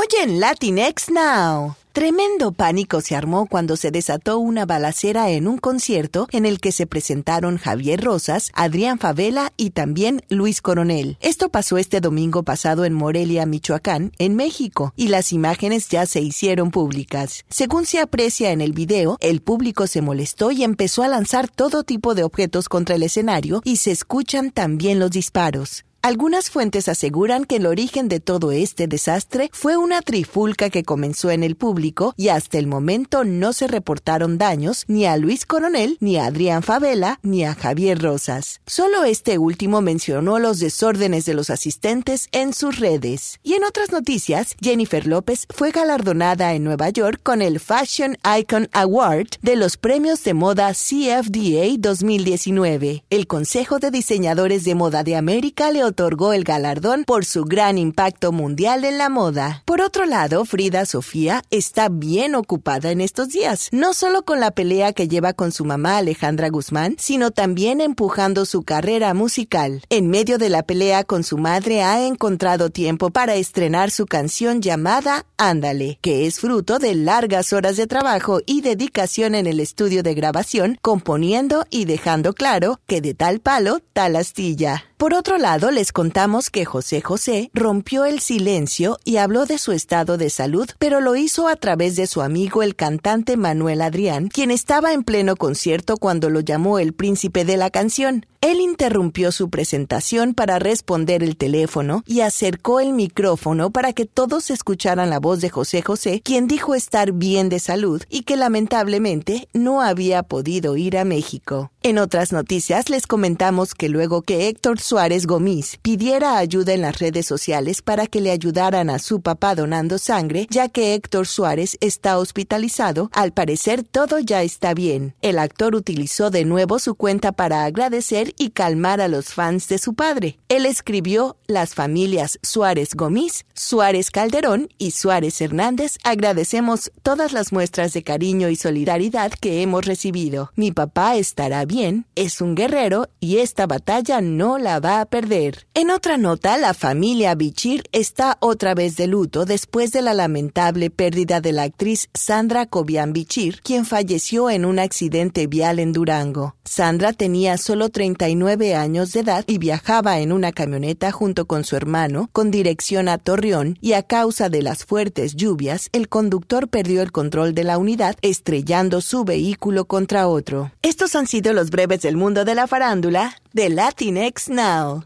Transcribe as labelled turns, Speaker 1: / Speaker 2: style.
Speaker 1: Hoy en Latinx Now. Tremendo pánico se armó cuando se desató una balacera en un concierto en el que se presentaron Javier Rosas, Adrián Favela y también Luis Coronel. Esto pasó este domingo pasado en Morelia, Michoacán, en México, y las imágenes ya se hicieron públicas. Según se aprecia en el video, el público se molestó y empezó a lanzar todo tipo de objetos contra el escenario y se escuchan también los disparos. Algunas fuentes aseguran que el origen de todo este desastre fue una trifulca que comenzó en el público y hasta el momento no se reportaron daños ni a Luis Coronel, ni a Adrián Favela, ni a Javier Rosas. Solo este último mencionó los desórdenes de los asistentes en sus redes. Y en otras noticias, Jennifer López fue galardonada en Nueva York con el Fashion Icon Award de los premios de moda CFDA 2019. El Consejo de Diseñadores de Moda de América le otorgó el galardón por su gran impacto mundial en la moda. Por otro lado, Frida Sofía está bien ocupada en estos días, no solo con la pelea que lleva con su mamá Alejandra Guzmán, sino también empujando su carrera musical. En medio de la pelea con su madre ha encontrado tiempo para estrenar su canción llamada Ándale, que es fruto de largas horas de trabajo y dedicación en el estudio de grabación, componiendo y dejando claro que de tal palo, tal astilla. Por otro lado, les contamos que José José rompió el silencio y habló de su estado de salud, pero lo hizo a través de su amigo el cantante Manuel Adrián, quien estaba en pleno concierto cuando lo llamó el príncipe de la canción. Él interrumpió su presentación para responder el teléfono y acercó el micrófono para que todos escucharan la voz de José José, quien dijo estar bien de salud y que lamentablemente no había podido ir a México. En otras noticias les comentamos que luego que Héctor Suárez Gomis pidiera ayuda en las redes sociales para que le ayudaran a su papá donando sangre, ya que Héctor Suárez está hospitalizado, al parecer todo ya está bien. El actor utilizó de nuevo su cuenta para agradecer y calmar a los fans de su padre. Él escribió las familias Suárez Gomis, Suárez Calderón y Suárez Hernández agradecemos todas las muestras de cariño y solidaridad que hemos recibido. Mi papá estará bien, es un guerrero y esta batalla no la va a perder. En otra nota, la familia Bichir está otra vez de luto después de la lamentable pérdida de la actriz Sandra Cobian Bichir, quien falleció en un accidente vial en Durango. Sandra tenía solo 39 años de edad y viajaba en una camioneta junto con su hermano con dirección a Torreón y a causa de las fuertes lluvias, el conductor perdió el control de la unidad estrellando su vehículo contra otro. Estos han sido los breves del mundo de la farándula de Latinx Now.